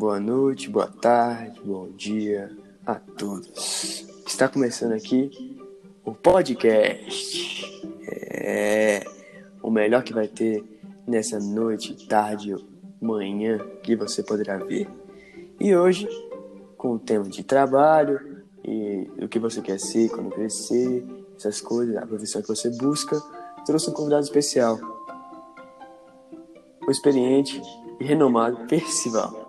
Boa noite, boa tarde, bom dia a todos. Está começando aqui o podcast. É o melhor que vai ter nessa noite, tarde, manhã que você poderá ver. E hoje, com o tema de trabalho e o que você quer ser quando crescer, essas coisas, a profissão que você busca, trouxe um convidado especial. O experiente e renomado Percival.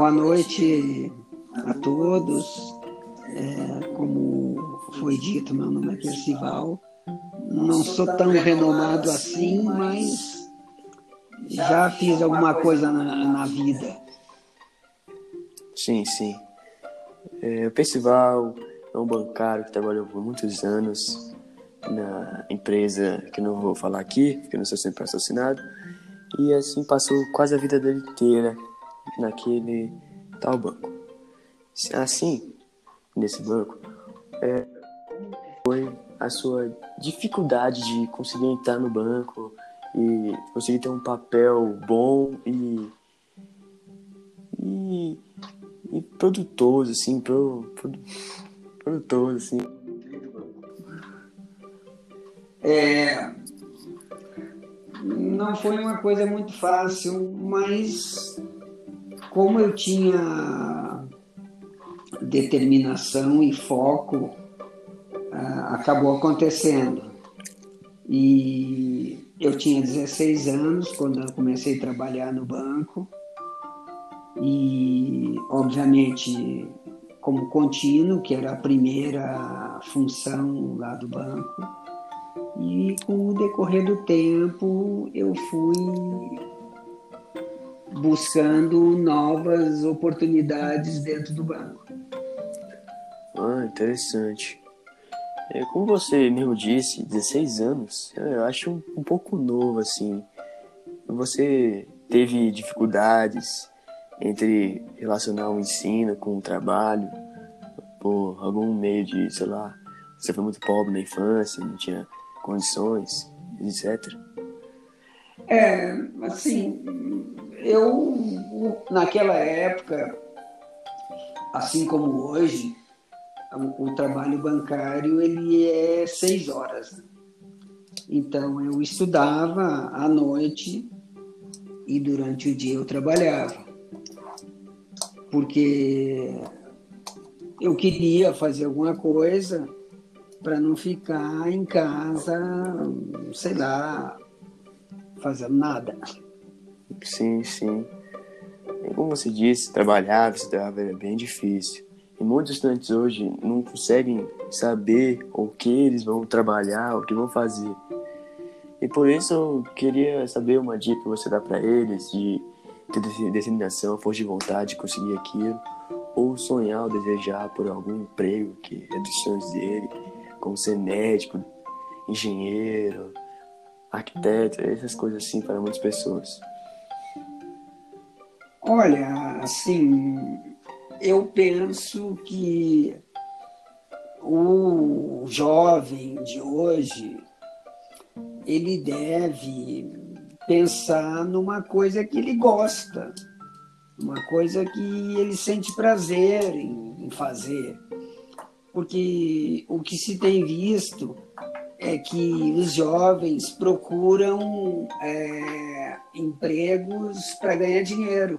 Boa noite a todos. É, como foi dito, meu nome é Percival. Não sou tão renomado assim, mas já fiz alguma coisa na, na vida. Sim, sim. É, o Percival é um bancário que trabalhou por muitos anos na empresa que não vou falar aqui, porque não sou sempre patrocinado, e assim passou quase a vida dele inteira naquele tal banco. Assim, nesse banco, é, foi a sua dificuldade de conseguir entrar no banco e conseguir ter um papel bom e e, e assim pro, pro, assim é, não foi uma coisa muito fácil mas como eu tinha determinação e foco, ah, acabou acontecendo. E eu tinha 16 anos quando eu comecei a trabalhar no banco. E, obviamente, como contínuo, que era a primeira função lá do banco. E com o decorrer do tempo, eu fui buscando novas oportunidades dentro do banco. Ah, interessante. É, como você mesmo disse, 16 anos, eu acho um, um pouco novo assim. Você teve dificuldades entre relacionar o ensino com o trabalho, por algum meio de, sei lá, você foi muito pobre na infância, não tinha condições, etc. É, assim, eu, naquela época, assim como hoje, o, trabalho bancário ele é seis horas. Então eu estudava à noite e durante o dia eu trabalhava, porque eu queria fazer alguma coisa para não ficar em casa, sei lá, fazendo nada. Sim, sim. Como você disse, trabalhar, estudar é bem difícil. E muitos estudantes hoje não conseguem saber o que eles vão trabalhar, o que vão fazer. E por isso eu queria saber uma dica que você dá para eles de ter determinação, força de vontade de conseguir aquilo, ou sonhar ou desejar por algum emprego que é dos sonhos dele, como ser médico, engenheiro, arquiteto, essas coisas assim para muitas pessoas. Olha, assim, eu penso que o jovem de hoje ele deve pensar numa coisa que ele gosta, uma coisa que ele sente prazer em, fazer. Porque o que se tem visto é que os jovens procuram é, empregos para ganhar dinheiro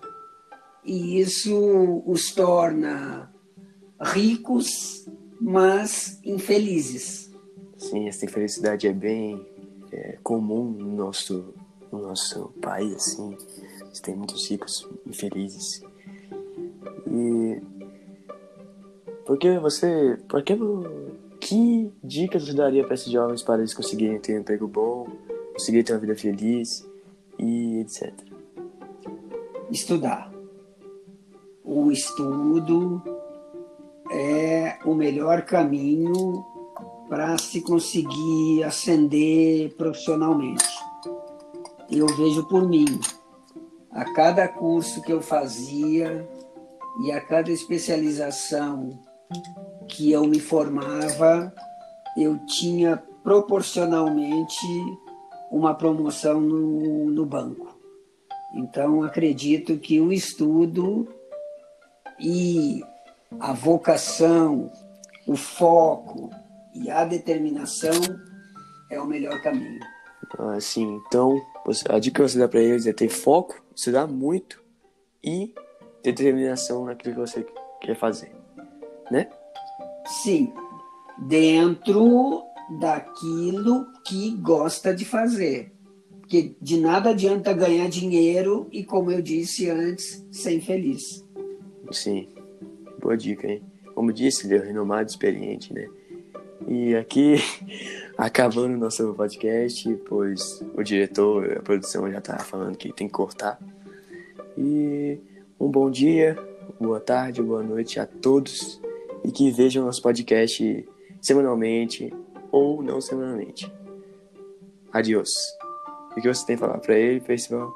e isso os torna ricos, mas infelizes. Sim, essa infelicidade é bem é, comum no nosso, no nosso país, assim. Tem muitos ricos infelizes. E por que você, por que, que dicas você daria para esses jovens para eles conseguirem ter um emprego bom, conseguirem ter uma vida feliz e etc. Estudar o estudo é o melhor caminho para se conseguir ascender profissionalmente. Eu vejo por mim, a cada curso que eu fazia e a cada especialização que eu me formava, eu tinha proporcionalmente uma promoção no, no banco. Então, acredito que o estudo e a vocação, o foco e a determinação é o melhor caminho. Assim, então, a dica que você dá para eles é ter foco, estudar muito e determinação naquilo que você quer fazer, né? Sim, dentro daquilo que gosta de fazer. Porque de nada adianta ganhar dinheiro e, como eu disse antes, ser infeliz. Sim, boa dica, hein? Como disse, ele é renomado experiente, né? E aqui, acabando o nosso podcast, pois o diretor, a produção já tá falando que tem que cortar. E um bom dia, boa tarde, boa noite a todos e que vejam nosso podcast semanalmente ou não semanalmente. Adiós. O que você tem a falar para ele, pessoal?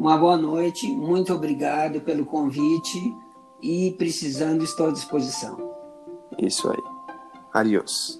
Uma boa noite, muito obrigado pelo convite e precisando estou à disposição. Isso aí. Adiós.